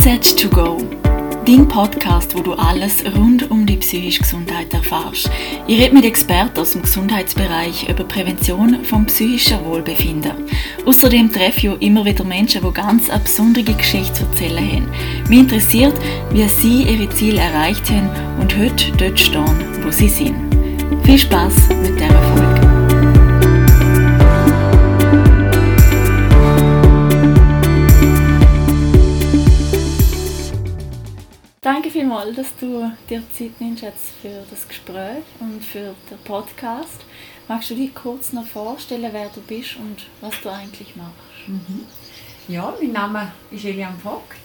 NZ to go. Dein Podcast, wo du alles rund um die psychische Gesundheit erfährst. Ich rede mit Experten aus dem Gesundheitsbereich über Prävention vom psychischen Wohlbefinden. Außerdem treffe ich immer wieder Menschen, die ganz eine besondere Geschichte zu erzählen haben. Mich interessiert, wie sie ihre Ziele erreicht haben und heute dort stehen, wo sie sind. Viel Spaß mit dieser Folge. Danke vielmals, dass du dir Zeit nimmst jetzt für das Gespräch und für den Podcast. Magst du dich kurz noch vorstellen, wer du bist und was du eigentlich machst? Mhm. Ja, mein Name ist Elian Vogt.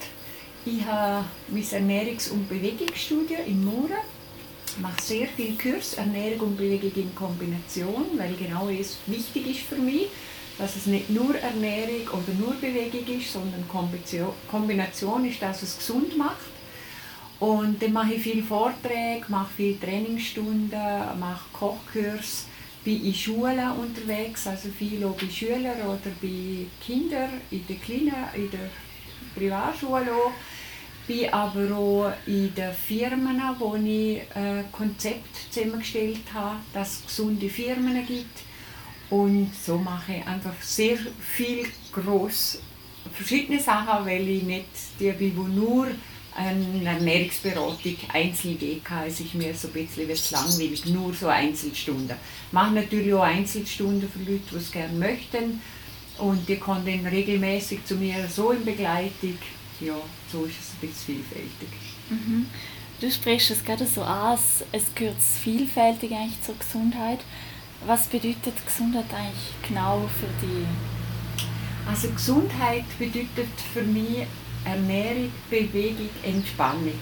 Ich habe mein Ernährungs- und Bewegungsstudium in Mura. Ich mache sehr viel Kurs Ernährung und Bewegung in Kombination, weil genau es wichtig ist für mich, dass es nicht nur Ernährung oder nur Bewegung ist, sondern Kombination ist, dass es gesund macht. Und dann mache ich viele Vorträge, mache viele Trainingsstunden, mache Kochkurs, bin in Schulen unterwegs, also viel auch bei Schülern oder bei Kindern in der kleinen, in der Privatschule auch. Bin aber auch in den Firmen, wo ich ein äh, Konzept zusammengestellt habe, dass es gesunde Firmen gibt. Und so mache ich einfach sehr viel groß verschiedene Sachen, weil ich nicht die bin, die nur eine Ernährungsberatung Einzelweg also ich mir so ein bisschen was langweilig, nur so Einzelstunden. Ich mache natürlich auch Einzelstunden für Leute, die es gerne möchten und die kommen dann regelmäßig zu mir so in Begleitung. Ja, so ist es ein bisschen vielfältig. Mhm. Du sprichst es gerade so an, es gehört vielfältig eigentlich zur Gesundheit. Was bedeutet Gesundheit eigentlich genau für dich? Also Gesundheit bedeutet für mich Ernährung, Bewegung, Entspannung.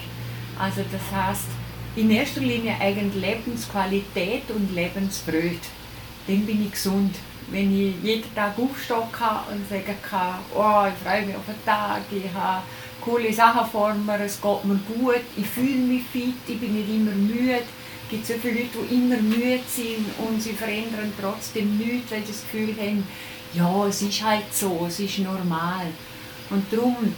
Also das heißt in erster Linie eigentlich Lebensqualität und Lebensfreude. Dann bin ich gesund. Wenn ich jeden Tag aufstehen kann und sagen kann, oh, ich freue mich auf den Tag, ich habe coole Sachen vor mir, es geht mir gut, ich fühle mich fit, ich bin nicht immer müde. Es gibt so viele Leute, die immer müde sind und sie verändern trotzdem nichts, weil sie das Gefühl haben, ja, es ist halt so, es ist normal. Und darum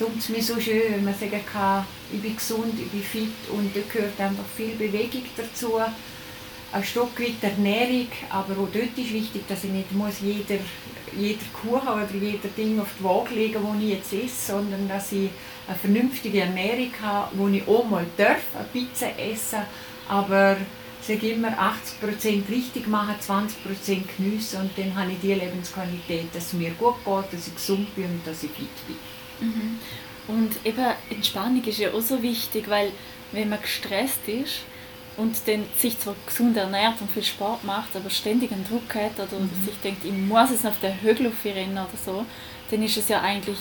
tut es mir so schön, wenn man sagen kann, ich bin gesund, ich bin fit und da gehört einfach viel Bewegung dazu. Ein Stück weit Ernährung, aber auch dort ist wichtig, dass ich nicht muss jeder, jeder Kuchen oder jeder Ding auf die Waage legen muss, ich jetzt esse, sondern dass ich eine vernünftige Ernährung habe, wo ich auch mal darf, eine Pizza essen, aber ich sage immer 80% richtig machen, 20% geniessen und dann habe ich die Lebensqualität, dass es mir gut geht, dass ich gesund bin und dass ich fit bin. Mhm. Und eben Entspannung ist ja auch so wichtig, weil wenn man gestresst ist und dann sich zwar gesund ernährt und viel Sport macht, aber ständig einen Druck hat oder mhm. sich denkt, ich muss jetzt auf der Höhe rennen oder so, dann ist es ja eigentlich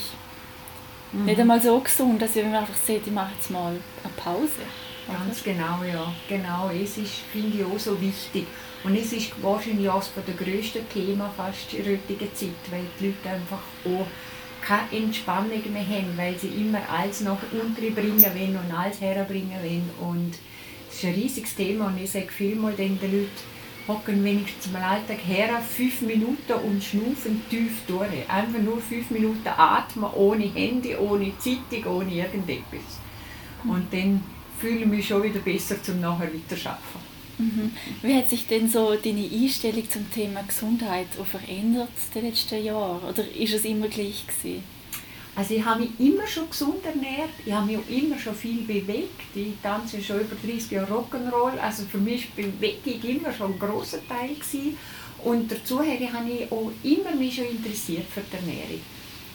mhm. nicht einmal so gesund, dass man einfach sieht, ich mache jetzt mal eine Pause. Ganz genau, ja. Genau, es ist, finde ich, auch so wichtig. Und es ist wahrscheinlich auch von der grössten Themen fast in der heutigen Zeit, weil die Leute einfach auch keine Entspannung mehr haben, weil sie immer alles noch unterbringen wollen und alles herbringen wollen. Und das ist ein riesiges Thema und ich sage vielmal den Leuten, hocken wenigstens im Alltag her, fünf Minuten und schnaufen tief durch. Einfach nur fünf Minuten atmen, ohne Handy, ohne Zeitung, ohne irgendetwas. Und dann fühle ich mich schon wieder besser, zum nachher weiterarbeiten. Mhm. Wie hat sich denn so deine Einstellung zum Thema Gesundheit verändert in den letzten Jahren? Oder ist es immer gleich gewesen? Also ich habe mich immer schon gesund ernährt, ich habe mich auch immer schon viel bewegt. Ich tanze schon über 30 Jahre Rock'n'Roll, also für mich war Bewegung immer schon ein grosser Teil. Gewesen. Und dazu habe ich auch immer mich schon interessiert für die Ernährung.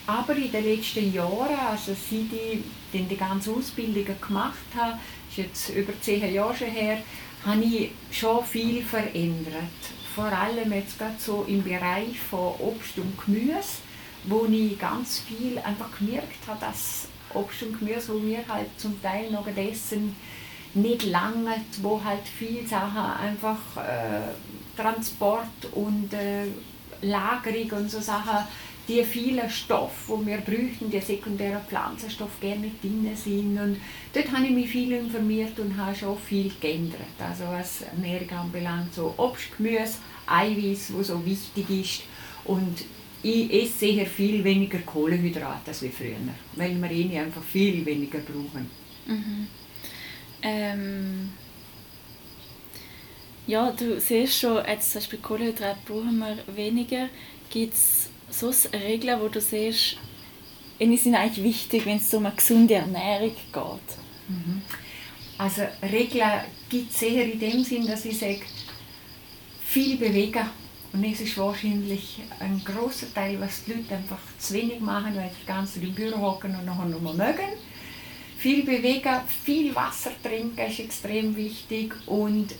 Aber in den letzten Jahren, also seit ich die ganze Ausbildung gemacht habe, ist jetzt über zehn Jahre schon her, habe ich schon viel verändert. Vor allem jetzt gerade so im Bereich von Obst und Gemüse, wo ich ganz viel einfach gemerkt habe, dass Obst und Gemüse, wo wir halt zum Teil noch essen, nicht lange, wo halt viele Sachen einfach äh, Transport und äh, Lagerung und so Sachen die vielen Stoffe, die wir bräuchten, die sekundären Pflanzenstoffe gerne drin sind. Und dort habe ich mich viel informiert und habe schon viel geändert. Also was Ernährung anbelangt, so Obst, Gemüse, Eiweiß, wo so wichtig ist. Und ich esse sehr viel weniger Kohlenhydrate als wie früher, weil wir eh einfach viel weniger brauchen. Mhm. Ähm, ja, du siehst schon, jetzt zum Beispiel Kohlenhydrate brauchen wir weniger. Gibt es so Regeln, wo du siehst, sind eigentlich wichtig, wenn es um eine gesunde Ernährung geht? Mhm. Also Regeln gibt es eher in dem Sinn, dass ich sage, viel bewegen. Und es ist wahrscheinlich ein großer Teil, was die Leute einfach zu wenig machen, weil sie ganz im Büro hocken und nachher nur mögen. Viel bewegen, viel Wasser trinken ist extrem wichtig und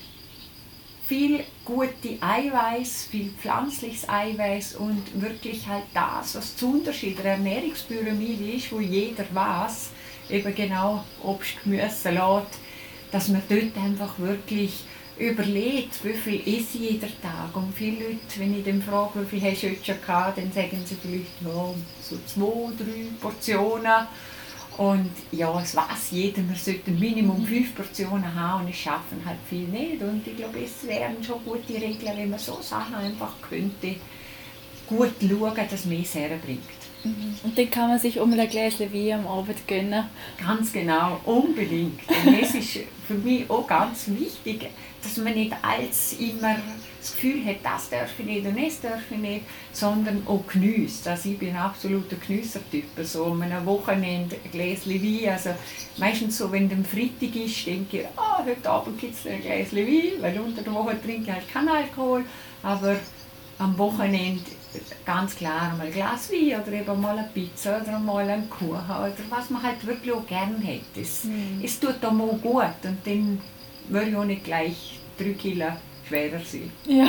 viel gute Eiweiß, viel pflanzliches Eiweiß und wirklich halt das, was zu Unterschied der Ernährungspyramide ist, wo jeder weiß, eben genau Obst, Gemüse, Salat, dass man dort einfach wirklich überlegt, wie viel esse ich jeden Tag. Und viele Leute, wenn ich dann frage, wie viel hast du heute schon gehabt, dann sagen sie vielleicht ja, so zwei, drei Portionen. Und ja, es weiß jeder, man sollte Minimum fünf Portionen haben und es schaffen halt viel nicht. Und ich glaube, es wären schon gute Regeln, wenn man so Sachen einfach könnte, gut schauen, dass man es herbringt. Mhm. Und dann kann man sich um ein Gläschen Wein am Abend gönnen. Ganz genau, unbedingt. Und es ist für mich auch ganz wichtig, dass man nicht als immer das Gefühl hat, das darf ich nicht und das darf ich nicht, sondern auch genießt. Also ich bin ein absoluter Geniessertyp. So um ein Wochenende ein Gläschen Wein. Also meistens so, wenn es Freitag ist, denke ich, oh, heute Abend gibt es ein Gläschen Wein, weil unter der Woche trinke ich halt keinen Alkohol. Aber am Wochenende ganz klar mal ein Glas Wein oder eben mal eine Pizza oder mal einen Kuchen oder was man halt wirklich auch gerne hat. Es, mm. es tut einem auch gut und dann würde ich auch nicht gleich drei Kilo schwerer sein. Ja.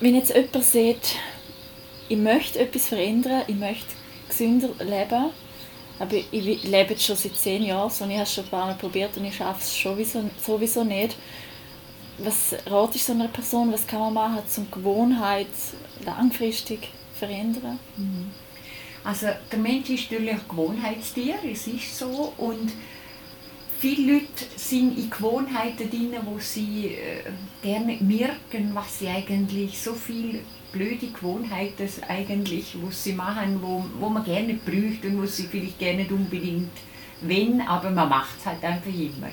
Wenn jetzt jemand sieht, ich möchte etwas verändern, ich möchte gesünder leben, aber ich lebe schon seit zehn Jahren und ich habe es schon ein paar Mal probiert und ich schaffe es sowieso, sowieso nicht was ratest du so einer Person, was kann man machen, um Gewohnheit langfristig verändern? Mhm. Also der Mensch ist natürlich ein Gewohnheitstier, es ist so und viele Leute sind in Gewohnheiten drin, wo sie äh, gerne merken, was sie eigentlich so viel blöde Gewohnheiten eigentlich, wo sie machen, wo, wo man gerne bräuchte und wo sie vielleicht gerne unbedingt wenn, aber man macht es halt einfach immer.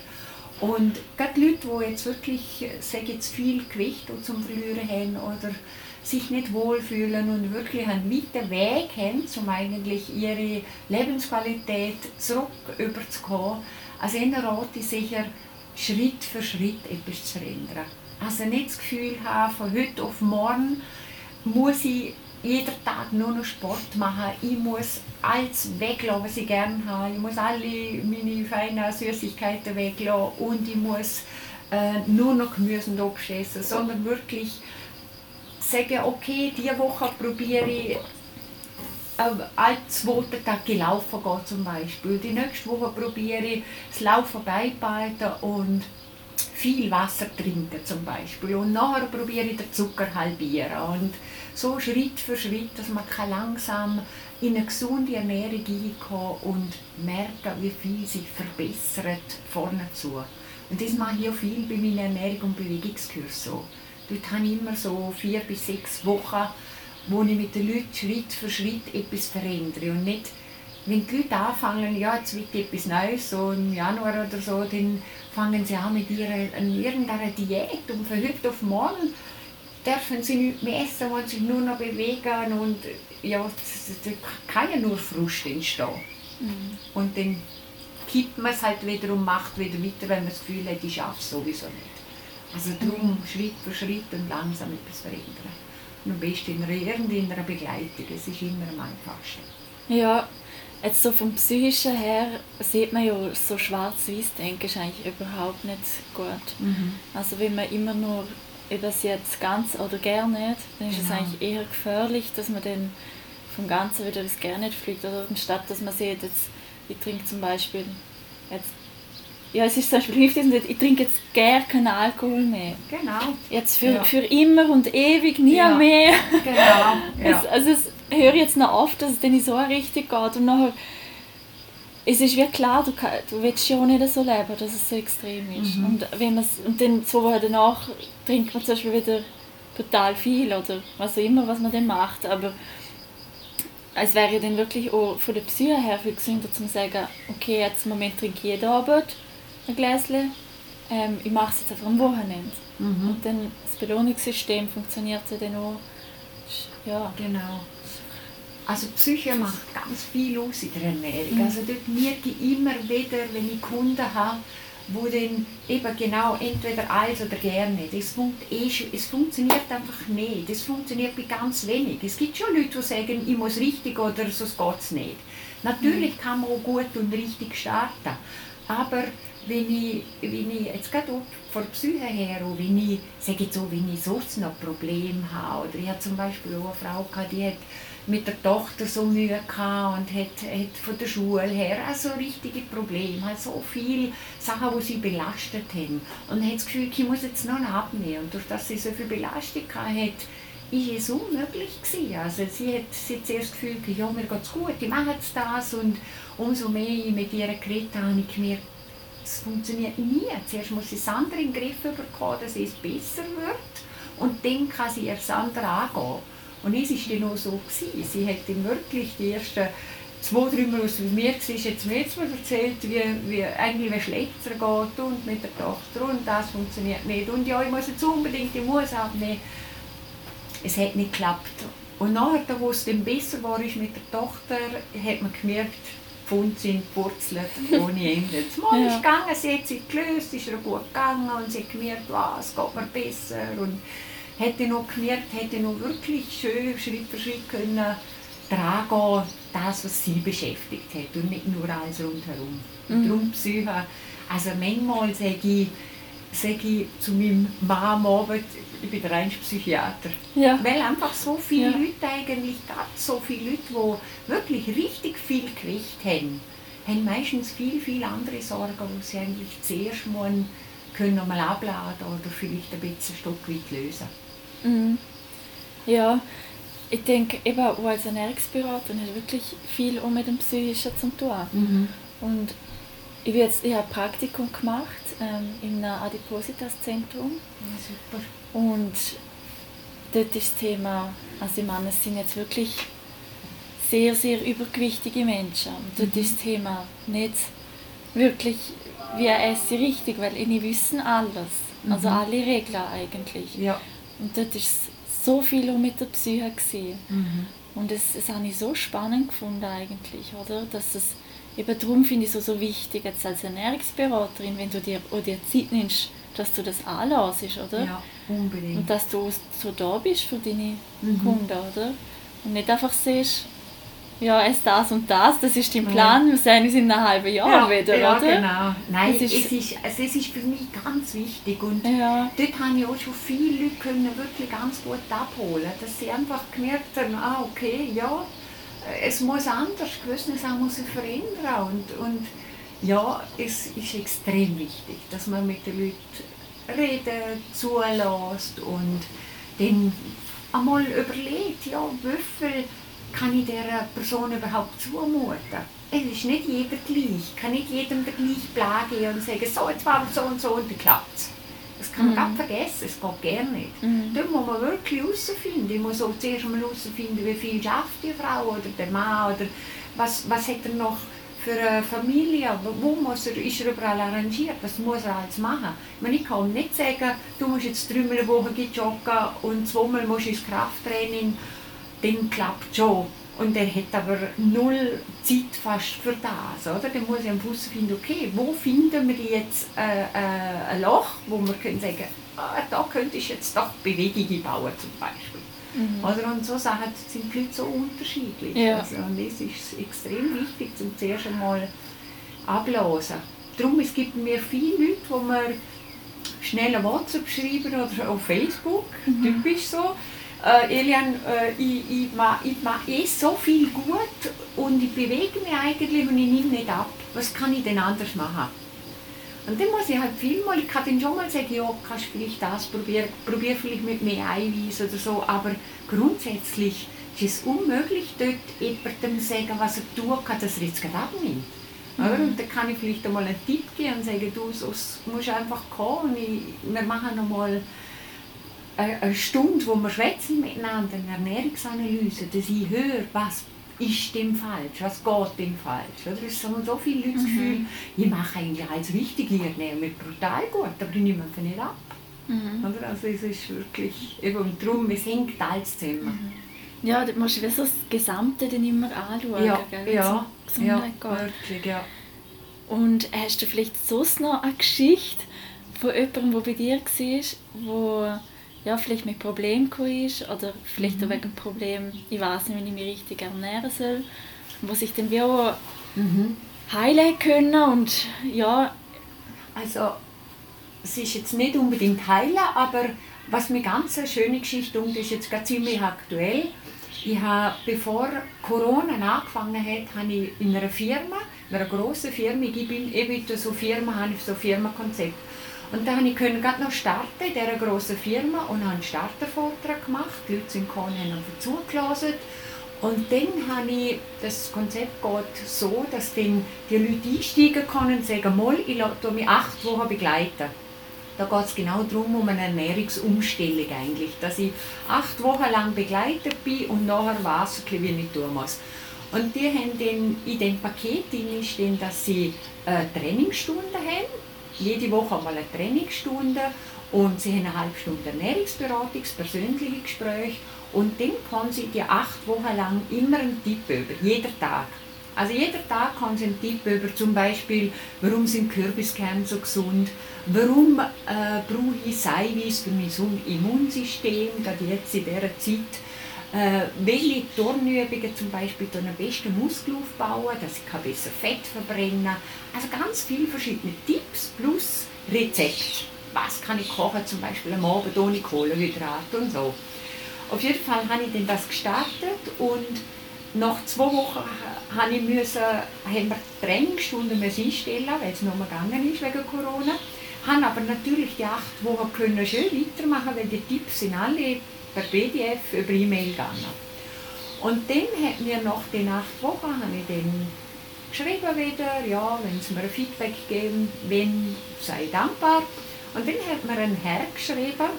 Und gerade Leute, die jetzt wirklich, sage jetzt viel Gewicht zum Verlieren haben oder sich nicht wohlfühlen und wirklich einen weiten Weg haben, um eigentlich ihre Lebensqualität zurück überzukommen, also ihnen rate ich sicher, Schritt für Schritt etwas zu verändern. Also nicht das Gefühl haben, von heute auf morgen muss ich jeden Tag nur noch Sport machen. Ich muss alles weglassen, was ich gerne habe. Ich muss alle meine feinen Süßigkeiten weglassen und ich muss äh, nur noch Gemüse und Obst essen, sondern wirklich sagen, okay, diese Woche probiere ich äh, alle zweiten Tag gelaufen gehen zum Beispiel. Die nächste Woche probiere ich das Laufen beibehalten und viel Wasser trinken zum Beispiel. Und nachher probiere ich den Zucker halbieren. Und so Schritt für Schritt, dass man langsam in eine gesunde Ernährung hineinkommen und merken, wie viel sich verbessert vorne zu. Und das mache ich auch viel bei meinen Ernährung- und Bewegungskursen. Dort habe ich immer so vier bis sechs Wochen, wo ich mit den Leuten Schritt für Schritt etwas verändere und nicht wenn die Leute anfangen, ja, jetzt wird etwas Neues, so im Januar oder so, dann fangen sie an mit ihrer, irgendeiner Diät und von heute auf morgen dürfen sie nicht mehr essen, wollen sich nur noch bewegen und ja, da kann ja nur Frust entstehen. Mhm. Und dann kippt man es halt wieder und macht wieder weiter, wenn man das Gefühl hat, ich schaffe es sowieso nicht. Also darum mhm. Schritt für Schritt und langsam etwas verändern. Am besten in irgendeiner Begleitung, es ist immer am einfachsten. Ja, jetzt so vom Psychischen her sieht man ja, so schwarz-weiß denken ist eigentlich überhaupt nicht gut. Mhm. Also wenn man immer nur es jetzt ganz oder gar nicht, dann ist genau. es eigentlich eher gefährlich, dass man dann vom Ganzen wieder ins gar nicht fliegt. Oder anstatt dass man sieht, jetzt, ich trinke zum Beispiel jetzt ja, es ist zum Beispiel, hilft nicht, ich trinke jetzt gar keinen Alkohol mehr. Genau. Jetzt für, ja. für immer und ewig nie ja. mehr. Genau. Ja. Es, also es höre jetzt noch oft, dass es dann so richtig geht und nachher es ist wie klar, du, du willst ja auch nicht so leben, dass es so extrem ist. Mhm. Und, wenn und dann zwei Wochen danach trinkt man zum Beispiel wieder total viel oder was auch immer, was man dann macht, aber es wäre ja dann wirklich auch von der Psyche her viel gesünder zu sagen, okay, jetzt im Moment trinke ich jeden Abend ein Gläschen, ähm, ich mache es jetzt einfach am Wochenende. Mhm. Und dann das Belohnungssystem funktioniert ja dann auch. Ja. Genau. Also Psyche macht ganz viel aus in der Ernährung. Mhm. Also dort merke ich immer wieder, wenn ich Kunden habe, wo dann eben genau entweder alles oder gerne. Das funkt, es funktioniert einfach nicht. Das funktioniert bei ganz wenig. Es gibt schon Leute, die sagen, ich muss richtig oder sonst geht es nicht. Natürlich mhm. kann man auch gut und richtig starten. Aber wenn ich, wenn ich jetzt gerade von der Psyche her, auch wenn ich, sage jetzt so, wenn ich sonst noch Probleme habe, oder ich habe zum Beispiel auch eine Frau gehabt, die hat mit der Tochter so Mühe gehabt und hat, hat von der Schule her auch so richtige Probleme, hat so viele Sachen, die sie belastet haben. Und hat das Gefühl, ich muss jetzt noch abnehmen. Und durch das sie so viel Belastung hatte, ist es unmöglich gewesen. Also sie hat, sie hat zuerst das Gefühl, ja, mir geht es gut, ich mache jetzt das. Und umso mehr ich mit ihr geredet habe, habe ich gemerkt, es funktioniert nie. Zuerst muss sie das andere in den Griff bekommen, dass es besser wird. Und dann kann sie ihr das andere angehen. Und es war dann auch so. Gewesen. Sie hat dann wirklich die ersten zwei, drei Mal, mit mir war, jetzt mir jetzt mal erzählt, wie, wie eigentlich wie es geht und mit der Tochter und das funktioniert nicht. Und ja, ich muss jetzt unbedingt, ich muss abnehmen. Es hat nicht geklappt. Und nachher, wo es dann besser war mit der Tochter, hat man gemerkt, die Funde sind gepurzelt ohne Ende. Mal ist gegangen, sie hat sich gelöst, ist ihr gut gegangen und sie hat gemerkt, es geht mir besser. Und hätte noch gemerkt, hätte noch wirklich schön Schritt für Schritt können tragen, das, was sie beschäftigt hat und nicht nur alles rundherum. Mhm. Darum Psyche. Also manchmal sage ich, sage ich zu meinem Mann am Abend, ich bin der einzige Psychiater. Ja. Weil einfach so viele ja. Leute eigentlich, ganz so viele Leute, die wirklich richtig viel Gewicht haben, haben meistens viel, viel andere Sorgen, die sie eigentlich zuerst mal können mal abladen oder vielleicht ein bisschen ein Stück weit lösen. Mhm. Ja, ich denke, eben auch als Ernährungsberater hat wirklich viel auch mit dem Psychischen zu tun. Mhm. Und ich, jetzt, ich habe ein Praktikum gemacht ähm, in einem Adipositas-Zentrum. Ja, super. Und dort ist das Thema, also ich meine, es sind jetzt wirklich sehr, sehr übergewichtige Menschen. Und dort mhm. ist das Thema nicht wirklich, wie esse ich richtig, weil die wissen alles. Also mhm. Also alle Regeln eigentlich. Ja. Und dort war so viel mit der Psyche. Mhm. Und das, das habe ich so spannend gefunden eigentlich, oder? Dass es, eben darum finde ich es so, so wichtig, jetzt als Ernährungsberaterin, wenn du dir auch dir Zeit nimmst, dass du das anlässt, oder? Ja, unbedingt. Und dass du so da bist für deine mhm. Kunden, oder? Und nicht einfach siehst, ja, es das und das, das ist dein Plan, wir sehen uns in einem halben Jahr ja, wieder, ja, oder? genau. Nein, es ist, es ist, also es ist für mich ganz wichtig und ja. dort habe ich auch schon viele Leute können wirklich ganz gut abholen, dass sie einfach gemerkt haben, ah, okay, ja, es muss anders, gewisse Sachen muss sich verändern und, und ja, es ist extrem wichtig, dass man mit den Leuten redet, zulässt und dann einmal überlegt, ja, wie viel kann ich dieser Person überhaupt zumuten? Es ist nicht jeder gleich. Ich kann nicht jedem den gleichen Plan geben und sagen, so, jetzt war so und so und dann klappt es. Das kann man mhm. vergessen, es geht gerne nicht. Mhm. Da muss man wirklich herausfinden. Ich muss auch zuerst mal herausfinden, wie viel schafft die Frau oder der Mann oder was, was hat er noch für eine Familie, wo muss er, ist er überall arrangiert, was muss er alles machen. Ich, meine, ich kann nicht sagen, du musst jetzt dreimal eine Woche joggen und zweimal musst du ins Krafttraining dann klappt schon. Und er hat aber null Zeit fast für das. Oder? Dann muss ich am Fuß finden, okay, wo finden wir jetzt äh, äh, ein Loch, wo wir können sagen, ah, da könnte ich jetzt doch Bewegungen bauen zum Beispiel. Mhm. Oder? Und so Sachen sind die Leute so unterschiedlich. Ja. Also, und das ist extrem wichtig, zum zuerst einmal ablassen. Darum es gibt mir viele Leute, wo mir schnell ein WhatsApp schreiben oder auf Facebook, mhm. typisch so, äh, Elian, äh, ich, ich, mache, ich mache eh so viel gut und ich bewege mich eigentlich und ich nehme nicht ab. Was kann ich denn anders machen? Und dann muss ich halt viel mal, ich kann dann schon mal sagen, ja, kannst vielleicht das probieren, probier vielleicht mit mehr Eiweiß oder so, aber grundsätzlich ist es unmöglich, dort jemandem zu sagen, was er tun kann, dass er jetzt gerade abnimmt. Mhm. Und dann kann ich vielleicht einmal einen Tipp geben und sagen, du, so musst einfach kommen ich, wir machen nochmal eine Stunde, wo wir schwätzen miteinander, eine Ernährungsanalyse, dass ich höre, was ist dem falsch, was geht dem falsch. Oder? Es haben so viele Leute mhm. Gefühl, ich mache eigentlich alles richtig, ich ernähre mich brutal gut, aber ich nehme einfach nicht ab. Mhm. Oder? Also es ist wirklich, eben darum, es hängt alles zusammen. Mhm. Ja, du musst wie so das Gesamte dann immer anschauen, ja, gell, ja, ja, wirklich, ja. Und hast du vielleicht sonst noch eine Geschichte von jemandem, der bei dir war, wo ja, vielleicht mit Problemen ist oder vielleicht mhm. auch wegen Problem, ich weiß nicht, wie ich mich richtig ernähren soll, wo sich dann wie auch mhm. heilen können und ja. Also es ist jetzt nicht unbedingt heilen, aber was mir ganz eine schöne Geschichte und ist jetzt gerade ziemlich aktuell. Ich habe, bevor Corona angefangen hat, habe ich in einer Firma, in einer grossen Firma, ich bin eben so Firma, habe ich so ein Firmenkonzept und dann konnte ich gerade noch starten in dieser grossen Firma und habe einen Startervortrag gemacht. Die Leute sind gekommen haben zugelassen. Und dann habe ich, das Konzept geht so, dass dann die Leute einsteigen können und sagen, mal, ich lasse mich acht Wochen begleiten. Da geht es genau darum, um eine Ernährungsumstellung eigentlich, dass ich acht Wochen lang begleitet bin und nachher weiß wie ich tun muss. Und die haben dann in dem Paket drin dass sie äh, Trainingsstunden haben, jede Woche einmal eine Trainingsstunde und sie haben eine halbe Stunde Ernährungsberatung, persönliche Gespräch und dann kann sie die acht Wochen lang immer einen Tipp über, jeder Tag. Also jeder Tag kann sie einen Tipp über, zum Beispiel, warum sind Kürbiskerne so gesund, warum äh, brauche ich Seiweiß für mein Immunsystem, gerade jetzt in dieser Zeit, äh, welche Turnübungen zum Beispiel am besten Muskel aufbauen, dass ich besser Fett verbrennen kann. Also ganz viele verschiedene Tipps plus Rezept. Was kann ich kochen, zum Beispiel am Abend ohne Kohlenhydrate und so. Auf jeden Fall habe ich dann das gestartet und nach zwei Wochen habe ich müssen, haben wir Trainingsstunden einstellen, weil es noch mal gegangen ist wegen Corona. Haben aber natürlich die acht Wochen können schön weitermachen, weil die Tipps sind alle per PDF über E-Mail gegangen. Und dann hat mir nach den acht Wochen habe ich dann geschrieben wieder, ja, wenn sie mir ein Feedback geben, wenn, sei dankbar. Und dann hat mir ein Herr geschrieben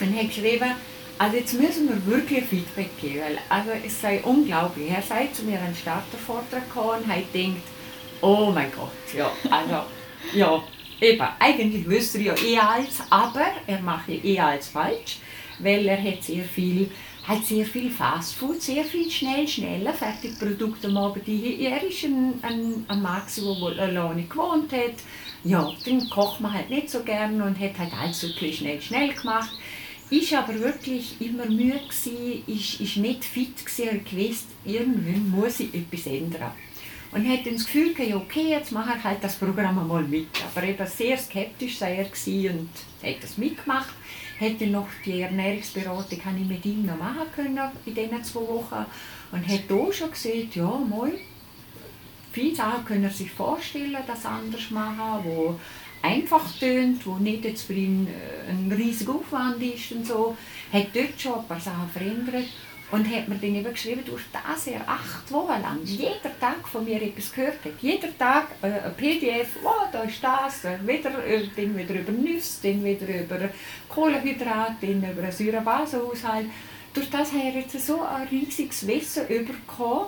und hat geschrieben, also jetzt müssen wir wirklich Feedback geben, weil also es sei unglaublich. Er sei zu mir einen Startervortrag gekommen und hat gedacht, oh mein Gott, ja, also, ja, eben, eigentlich wüsste er ja eh alles, aber er macht ja eh alles falsch weil er hat sehr viel hat sehr viel Fastfood, sehr viel schnell, schneller Fertigprodukte am Abend. Er ist ein, ein, ein Mann, der alleine gewohnt hat. Ja, den kocht man halt nicht so gern und hat halt alles so schnell, schnell gemacht. Ich aber wirklich immer müde gewesen, ich, ich nicht fit gewesen und irgendwann muss ich etwas ändern. Und hatte das Gefühl, ja, okay, jetzt mache ich halt das Programm mal mit. Aber eben sehr skeptisch sei er und hat das mitgemacht hätte noch die Ernährungsberatung habe ich mit ihm noch machen können in diesen zwei Wochen. Und hat auch schon gesehen, ja, mal, viele Sachen können er sich vorstellen, das anders machen, wo einfach tönt, wo nicht jetzt für ihn äh, ein riesiger Aufwand ist und so, hat dort schon ein paar Sachen verändert und hat mir dann eben geschrieben, durch das er acht Wochen lang jeden Tag von mir etwas gehört hat. Jeden Tag äh, ein PDF, oh, da ist das, äh, wieder, äh, dann wieder über Nüsse, dann wieder über Kohlenhydrat, dann über einen Säurebasenhaushalt. Durch das hat er jetzt so ein riesiges Wissen bekommen.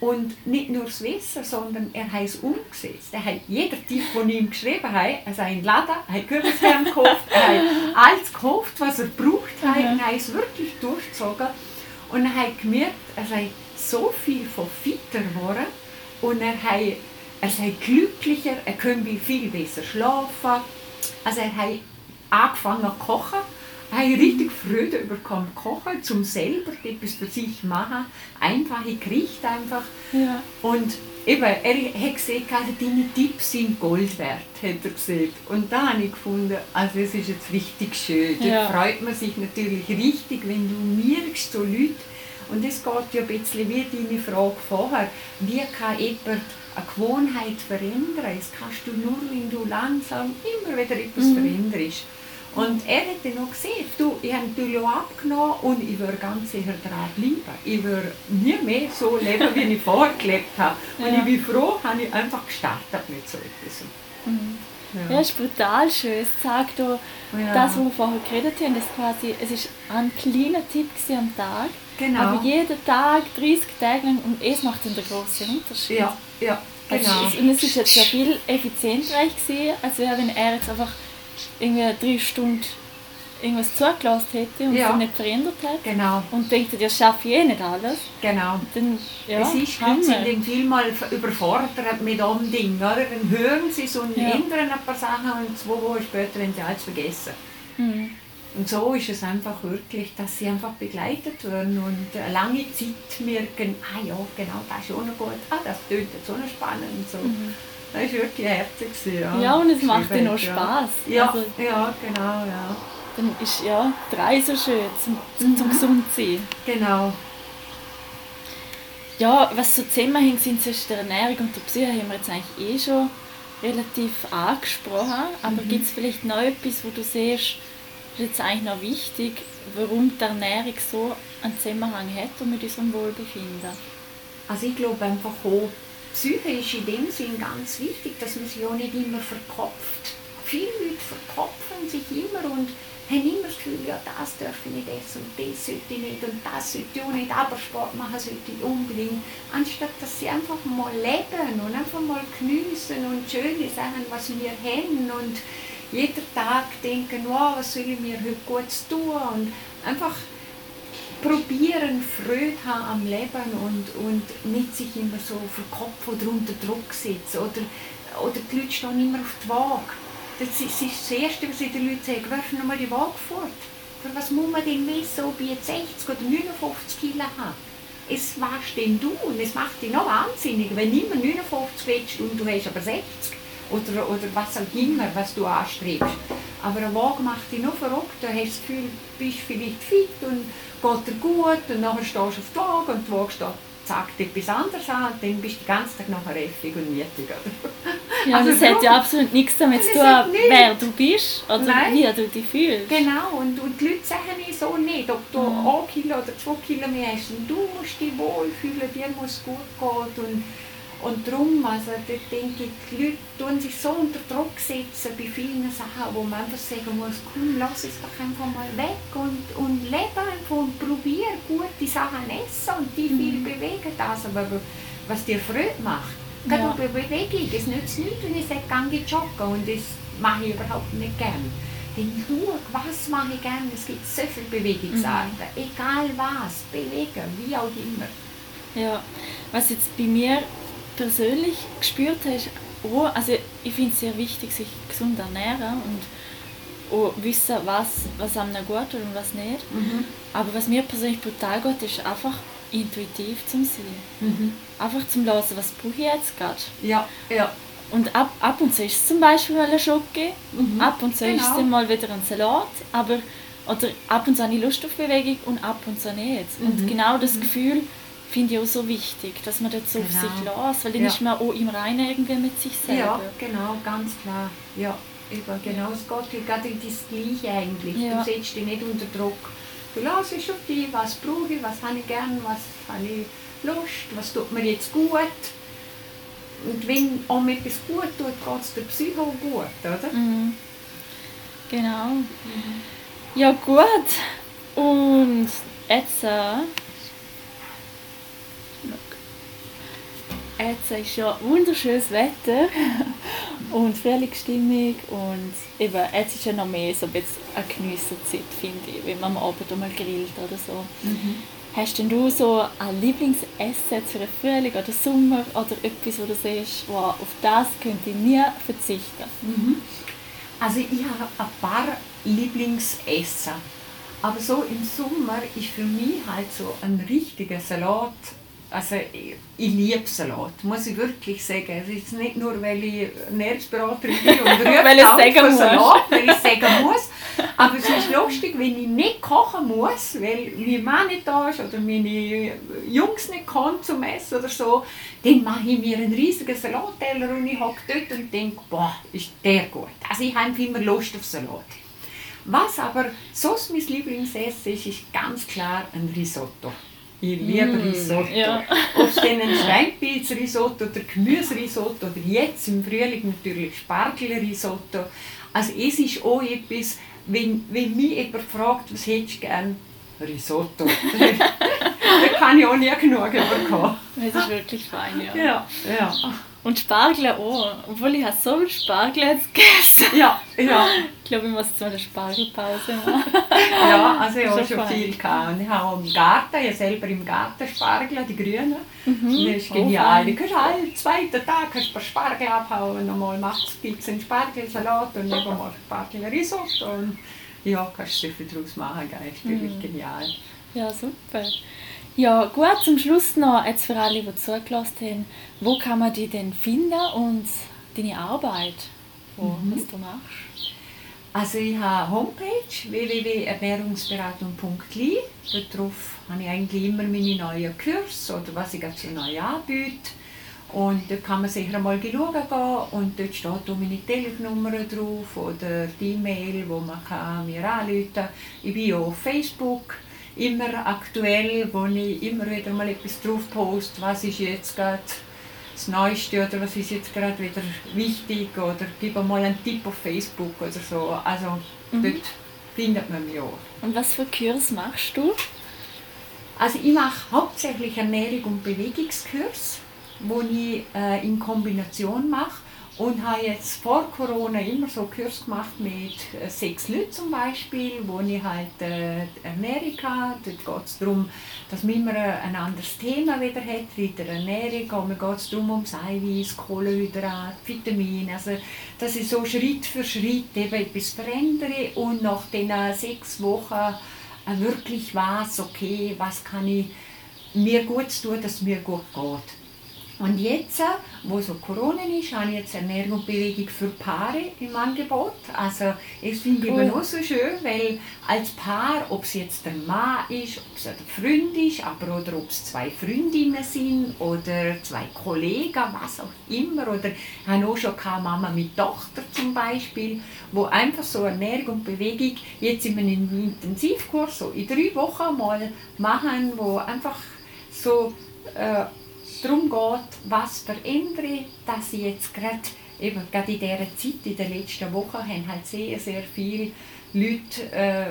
Und nicht nur das Wissen, sondern er hat es umgesetzt. Er hat jeder den ich ihm geschrieben habe, also einen Laden, er hat Kürbiskern gekauft, er hat alles gekauft, was er braucht, mhm. er hat es wirklich durchgezogen. Und er hat gemerkt, er sei so viel von fitter geworden und er, hat, er sei glücklicher, er könnte viel besser schlafen. Also er hat angefangen zu kochen, er hat richtig Freude bekommen kochen, zum selber etwas für sich machen, einfache Gerichte einfach. Ja. Und eben, er hat gesagt, also deine Tipps sind Gold wert, hat er gesagt. Und da habe ich gefunden, also es ist jetzt richtig schön. Ja. Da freut man sich natürlich richtig, wenn du merkst, so Leute, und es geht ja ein bisschen wie deine Frage vorher, wie kann jemand eine Gewohnheit verändern? Das kannst du nur, wenn du langsam immer wieder etwas mhm. veränderst. Und er hat dann auch gesehen, du, ich habe natürlich auch abgenommen und ich würde ganz sicher daran bleiben. Ich würde nie mehr so leben, wie ich vorher gelebt habe. Und ja. ich bin froh, habe ich einfach gestartet mit so etwas. Mhm. Ja, ja ist brutal schön. Es zeigt auch ja. das, was wir vorher geredet haben, das quasi, es ist ein kleiner Tipp am Tag, genau. aber jeden Tag, 30 Tage lang, und es macht dann den großen Unterschied. Ja, ja, genau. Also, und es ist jetzt ja viel effizienter gewesen, als wäre, wenn er jetzt einfach irgendwie drei Stunden irgendwas zugelassen hätte und ja. es nicht verändert hat. Genau. Und denkt, ja, schaffe ich eh nicht alles. Genau. Dann, ja, es ist sie in dem Film mal überfordert mit einem Ding. Oder? Dann hören sie so und ja. ändern ein paar Sachen und zwei Wochen später haben sie alles vergessen. Mhm. Und so ist es einfach wirklich, dass sie einfach begleitet werden und eine lange Zeit merken, ah ja, genau, das ist auch noch gut, ah, das tönt so noch spannend. So. Mhm. Das war wirklich herzig. Ja, ja und es macht ihnen auch Spaß. Ja, also, ja, genau, ja. Dann ist ja drei so schön zum, zum, zum mhm. Gesundsein. Genau. Ja, was so Zusammenhänge sind zwischen der Ernährung und der Psyche, haben wir jetzt eigentlich eh schon relativ angesprochen. Aber mhm. gibt es vielleicht noch etwas, wo du siehst, ist jetzt eigentlich noch wichtig, warum die Ernährung so einen Zusammenhang hat und mit unserem Wohlbefinden? Also ich glaube einfach auch, Psyche ist in dem Sinn ganz wichtig, dass man sich auch nicht immer verkopft. Viele Leute verkopfen sich immer und haben immer das Gefühl, ja das darf ich nicht essen und das sollte ich nicht und das sollte ich auch nicht, aber Sport machen sollte ich unbedingt. Anstatt dass sie einfach mal leben und einfach mal geniessen und schöne Sachen, was wir haben und jeden Tag denken, wow, was soll ich mir heute gut tun und einfach probieren, Freude haben am Leben und, und nicht sich immer so verkopfen oder unter Druck setzen oder, oder die Leute stehen immer auf die Waage. Das ist das Erste, was ich den Leuten sage, werf nochmal die Waage fort. Für was muss man denn messen, ob ich jetzt 60 oder 59 Kilo habe? Es warst denn du und es macht dich noch wahnsinnig, wenn immer 59 willst und du hast aber 60 oder, oder was auch immer, was du anstrebst. Aber eine Waage macht dich noch verrückt, du hast das Gefühl, du bist vielleicht fit und geht dir gut und dann stehst du auf die Waage und die Waage steht sagt etwas anderes an dann bist du den ganzen Tag nachher effig und mütig. Ja, also das hat ja absolut nichts damit zu tun, wer du bist oder Nein. wie du dich fühlst. Genau, und, und die Leute sagen so nicht, ob du mhm. Kilo oder zwei Kilo mehr hast. Und du musst dich wohlfühlen, dir muss gut gehen. Und und darum, also dort denke ich, die Leute tun sich so unter Druck setzen bei vielen Sachen, wo man einfach sagen muss, komm, lass es doch einfach mal weg und, und lebe einfach und probiere gute Sachen essen und die viel mhm. bewegen das, aber was dir Freude macht. Gerade ja. bei Bewegung, es nützt nichts, wenn ich sage, gehe joggen und das mache ich überhaupt nicht gern. Dann schau, was mache ich gern, es gibt so viele Bewegungsarten, mhm. egal was, bewegen, wie auch immer. Ja, was jetzt bei mir persönlich gespürt hast, oh, also ich finde es sehr wichtig, sich gesund ernähren und auch wissen, was, was einem gut tut und was nicht. Mhm. Aber was mir persönlich brutal gut ist, einfach intuitiv zum Sein. Mhm. Einfach zum Hören, was brauche ich jetzt gerade. Ja, ja. Und ab, ab und zu ist es zum Beispiel eine Schocke, mhm. ab und zu genau. ist es genau. mal wieder ein Salat, aber oder ab und zu habe ich Lust auf Bewegung und ab und zu nicht. Und mhm. genau das mhm. Gefühl, finde ich auch so wichtig, dass man das so genau. auf sich lässt, weil dann ja. ist man auch im Reinen irgendwie mit sich selber. Ja, genau, ganz klar. Ja, eben, genau, es geht gerade das Gleiche eigentlich. Ja. Du setzt dich nicht unter Druck. Du lässt auf dich, was brauche ich, was habe ich gern, was habe ich Lust, was tut mir jetzt gut. Und wenn auch mir etwas gut tut, geht es der Psycho gut, oder? Mhm. Genau. Mhm. Ja gut. Und jetzt... Äh, Jetzt ist ja wunderschönes Wetter und Frühlingsstimmung und eben, jetzt ist ja noch mehr so ein bisschen eine Genießerzeit, finde ich, wenn man am Abend mal grillt oder so. Mhm. Hast denn du so ein Lieblingsessen für den Frühling oder Sommer oder etwas, wo du siehst, wow, auf das könnte ich nie verzichten? Mhm. Also ich habe ein paar Lieblingsessen. Aber so im Sommer ist für mich halt so ein richtiger Salat also ich, ich liebe Salat, muss ich wirklich sagen. Es ist nicht nur, weil ich Ernährungsberaterin bin und weil ich sagen Salat, weil ich sagen muss. Aber es ist lustig, wenn ich nicht kochen muss, weil mein Mann nicht da ist oder meine Jungs nicht kommen zum Essen oder so, dann mache ich mir einen riesigen Salatteller und ich hocke dort und denke, boah, ist der gut. Also ich habe immer Lust auf Salat. Was aber sonst mein Lieblingsessen ist, ist ganz klar ein Risotto. Ich liebe mm, Risotto. Ja. Ob es dann ein Steinpilzrisotto oder Gemüserisotto oder jetzt im Frühling natürlich Spargelrisotto. Also es ist auch etwas, wenn, wenn mich jemand fragt, was hättest du gerne? Risotto. da kann ich auch nie genug bekommen. Das ist wirklich fein, ja. Ja, ja. Und Spargel auch. Obwohl ich habe so viel Spargel jetzt gegessen. Ja, ja. Ich glaube, ich muss jetzt mal eine Spargelpause machen. ja, also ich habe schon fein. viel gehabt. Und ich habe auch im Garten, ich selber im Garten Spargel, die grünen. Mhm. Das ist genial. Oh, du kannst alle zweiten Tag kannst du Spargel abhauen. Normal machst du einen Spargelsalat und dann mal Spargelrisotto. Und ja, kannst du viel daraus machen. Das ist wirklich mhm. genial. Ja, super. Ja, gut, zum Schluss noch, jetzt für alle, die zugelassen haben, wo kann man dich denn finden und deine Arbeit, wo, mhm. was du machst? Also ich habe eine Homepage www.ernährungsberatung.li. Darauf habe ich eigentlich immer meine neuen Kurse oder was ich gerade so neu anbiete. Und dort kann man sicher einmal schauen gehen und dort steht auch meine Telefonnummer drauf oder die E-Mail, wo man kann mir anrufen kann. Ich bin auch auf Facebook immer aktuell, wo ich immer wieder mal etwas drauf poste, was ist jetzt gerade das Neueste oder was ist jetzt gerade wieder wichtig oder gebe mal einen Tipp auf Facebook oder so. Also mhm. dort findet man mich auch. Und was für Kurs machst du? Also ich mache hauptsächlich Ernährung und Bewegungskurs, wo ich äh, in Kombination mache und habe jetzt vor Corona immer so Kurs gemacht mit äh, sechs Leuten zum Beispiel, wo ich halt äh, habe. Dort geht es darum, dass man immer ein anderes Thema wieder hat, wie der Ernährung. Und mir geht es darum, ums Eiweiß, Kohlenhydrat, Vitamine. Also, dass ich so Schritt für Schritt eben etwas verändere und nach den sechs Wochen äh, wirklich weiß, okay, was kann ich mir gut tun, dass es mir gut geht. Und jetzt, wo so Corona ist, habe ich jetzt Ernährung und Bewegung für Paare im Angebot. Also es finde ich cool. auch so schön, weil als Paar, ob es jetzt der Mann ist, ob es ein Freund ist, aber oder ob es zwei Freundinnen sind oder zwei Kollegen, was auch immer. Oder ich habe auch schon keine Mama mit Tochter zum Beispiel, wo einfach so Ernährung und Bewegung jetzt in einem Intensivkurs so in drei Wochen mal machen, wo einfach so äh, darum geht, was verändere dass ich jetzt gerade eben gerade in dieser Zeit, in den letzten Wochen, haben halt sehr, sehr viele Leute äh,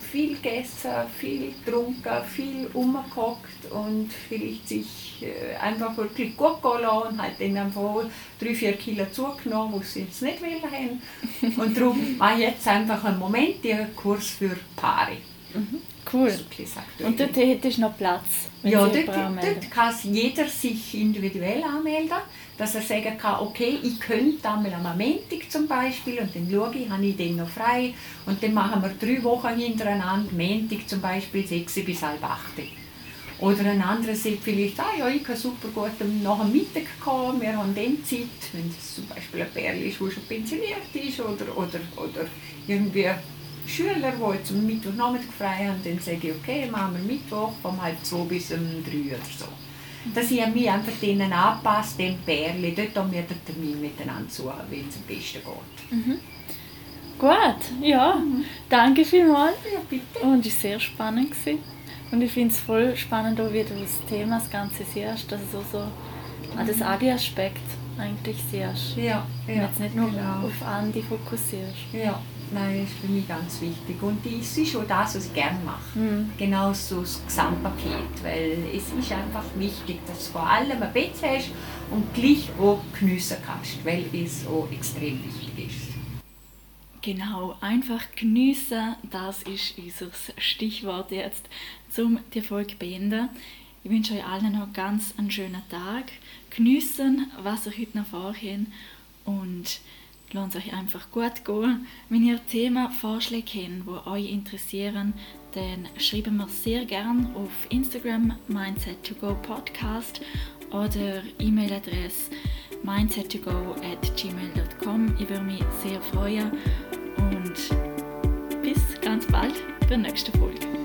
viel gegessen, viel getrunken, viel umgehockt und vielleicht sich äh, einfach wirklich gut gehen lassen und halt dann einfach drei, vier Kilo zugenommen, was sie jetzt nicht wollen haben. Und darum mache ich jetzt einfach einen Moment den Kurs für Paare. Mhm. Cool. Und dort hättest du noch Platz? Ja, dort, dort kann jeder sich individuell anmelden, dass er sagen kann, okay, ich könnte einmal am Montag zum Beispiel und dann schaue ich, habe ich den noch frei und dann machen wir drei Wochen hintereinander, Montag zum Beispiel 6 bis halb 8. Oder ein anderer sagt vielleicht, ah ja, ich kann super gut nach dem Mittag kommen, wir haben dann Zeit, wenn es zum Beispiel ein Bärl ist, der schon pensioniert ist oder, oder, oder irgendwie Schüler, die jetzt am Mittwochnachmittag frei haben, dann sage ich, okay, machen wir Mittwoch von halb zwei bis um drei oder so. Dass ich mich einfach denen anpasse, dem Pärchen, dort haben wir den Termin miteinander suchen, wenn es am besten geht. Mhm. Gut, ja, mhm. danke vielmals. Ja, bitte. Und es war sehr spannend. Gewesen. Und ich finde es voll spannend, wie du das Thema das Ganze siehst, dass du so mhm. das Adi-Aspekt eigentlich siehst. Ja, ja. Und jetzt nicht nur genau. auf Andi fokussierst. Ja. Nein, das ist für mich ganz wichtig. Und es ist auch das, was ich gerne mache. Mhm. Genau so das Gesamtpaket. Weil es ist einfach wichtig, dass du vor allem ein Bett hast und gleich auch geniessen kannst, weil es auch extrem wichtig ist. Genau, einfach geniessen, das ist unser Stichwort jetzt, um die Folge beenden. Ich wünsche euch allen noch ganz einen schönen Tag. Geniessen, was ihr heute noch vorhabt und lasst euch einfach gut gehen. Wenn ihr Themenvorschläge habt, die euch interessieren, dann schreiben wir sehr gerne auf Instagram mindset2go podcast oder E-Mail-Adresse mindset2go at gmail.com. Ich würde mich sehr freuen und bis ganz bald bei der nächsten Folge.